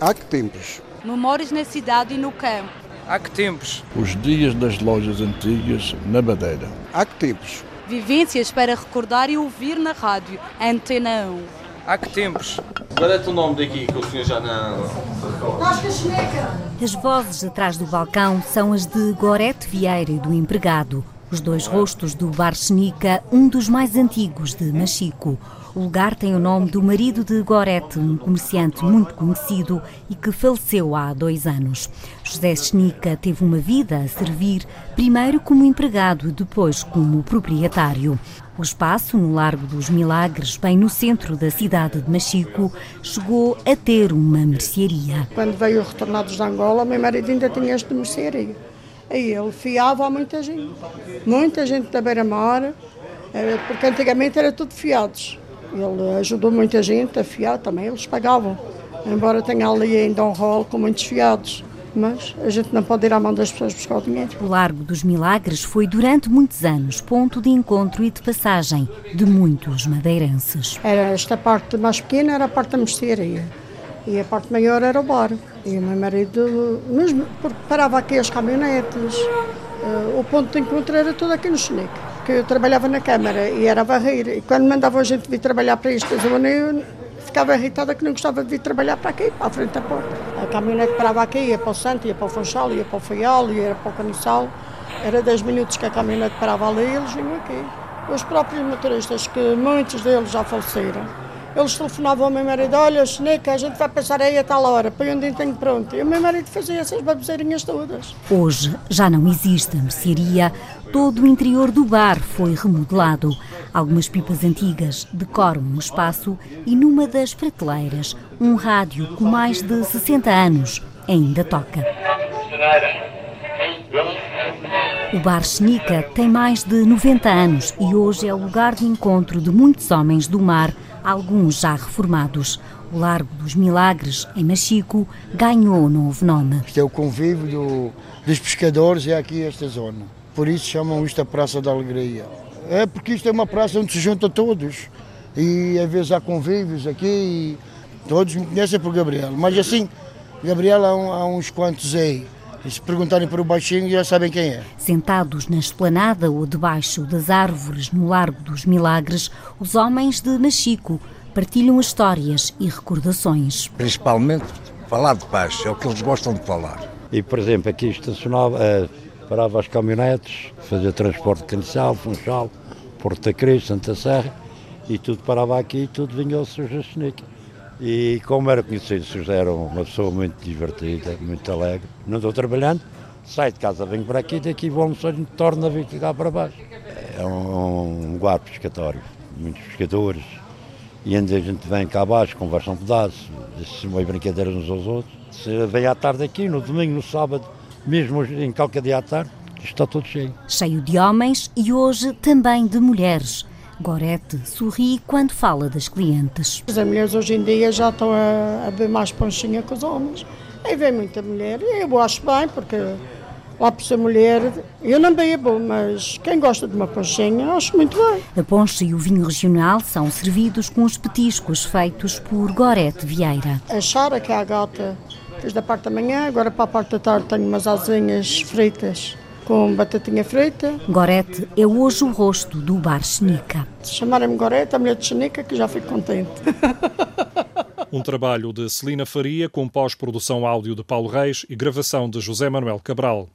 Há que tempos? Memórias na cidade e no campo. Há que tempos? Os dias das lojas antigas na Madeira. Há que tempos? Vivências para recordar e ouvir na rádio. Antena 1. Há que tempos? Qual é o nome daqui que o senhor já não. As vozes atrás do balcão são as de Gorete Vieira e do empregado, os dois rostos do Bar Chenica, um dos mais antigos de Machico. O lugar tem o nome do marido de Gorete, um comerciante muito conhecido e que faleceu há dois anos. José Chenica teve uma vida a servir, primeiro como empregado e depois como proprietário. O espaço, no Largo dos Milagres, bem no centro da cidade de Machico, chegou a ter uma mercearia. Quando veio Retornados de Angola, meu marido ainda tinha este mercearia. Aí ele fiava a muita gente. Muita gente da beira-mar, eh, porque antigamente era tudo fiados. Ele ajudou muita gente a fiar também, eles pagavam. Embora tenha ali ainda um rol com muitos fiados. Mas a gente não pode ir à mão das pessoas buscar o dinheiro. O Largo dos Milagres foi durante muitos anos ponto de encontro e de passagem de muitos madeirenses. Era esta parte mais pequena era a parte da mercearia e a parte maior era o bar. E o meu marido, mesmo porque parava aqui as caminhonetes, uh, o ponto de encontro era todo aqui no Chenique. Que eu trabalhava na Câmara e era varrer. E quando mandava a gente vir trabalhar para esta zona, eu ficava irritada que não gostava de vir trabalhar para aqui, para a frente da porta. A caminhonete parava aqui, ia para o Santo, ia para o Funchal, ia para o Faial, ia para o Caniçal. Era 10 minutos que a caminhonete parava ali e eles vinham aqui. Os próprios motoristas, que muitos deles já faleceram, eles telefonavam ao meu marido, olha, a gente vai passar aí a tal hora, põe um tenho pronto. E o meu marido fazia essas baboseirinhas todas. Hoje já não existe a mercearia, todo o interior do bar foi remodelado. Algumas pipas antigas decoram o espaço e numa das prateleiras, um rádio com mais de 60 anos ainda toca. O Bar Chenica tem mais de 90 anos e hoje é o lugar de encontro de muitos homens do mar alguns já reformados. O Largo dos Milagres, em Machico, ganhou novo nome. Isto é o convívio do, dos pescadores, é aqui esta zona. Por isso chamam isto a Praça da Alegria. É porque isto é uma praça onde se junta todos. E às vezes há convívios aqui e todos me conhecem por Gabriel. Mas assim, Gabriel há, há uns quantos aí. E se perguntarem para o baixinho já sabem quem é. Sentados na esplanada ou debaixo das árvores no Largo dos Milagres, os homens de Machico partilham histórias e recordações. Principalmente falar de paz, é o que eles gostam de falar. E, por exemplo, aqui estacionava, eh, parava as caminhonetes, fazia transporte de Caniçal, Funchal, Porto da Cruz, Santa Serra, e tudo parava aqui e tudo vinha ao Sr. E como era conhecido, era uma pessoa muito divertida, muito alegre. Não estou trabalhando, saio de casa, venho para aqui, daqui vou almoçar e torno a vir cá para baixo. É um, um guarda pescatório, muitos pescadores. E ainda a gente vem cá abaixo, conversa um pedaço, se meio brincadeiras uns aos outros. Se vem à tarde aqui, no domingo, no sábado, mesmo em qualquer dia à tarde, está tudo cheio. Cheio de homens e hoje também de mulheres. Gorete sorri quando fala das clientes. As mulheres hoje em dia já estão a, a ver mais ponchinha que os homens. Aí vem muita mulher e eu acho bem, porque lá por ser mulher, eu não bebo, mas quem gosta de uma ponchinha, acho muito bem. A poncha e o vinho regional são servidos com os petiscos feitos por Gorete Vieira. A chara, que é a gata, desde a parte da manhã, agora para a parte da tarde tenho umas asinhas fritas com batatinha frita. Gorete é hoje o rosto do bar Chenica. Se chamarem-me Gorete, a mulher de Chenica, que já fico contente. Um trabalho de Celina Faria com pós-produção áudio de Paulo Reis e gravação de José Manuel Cabral.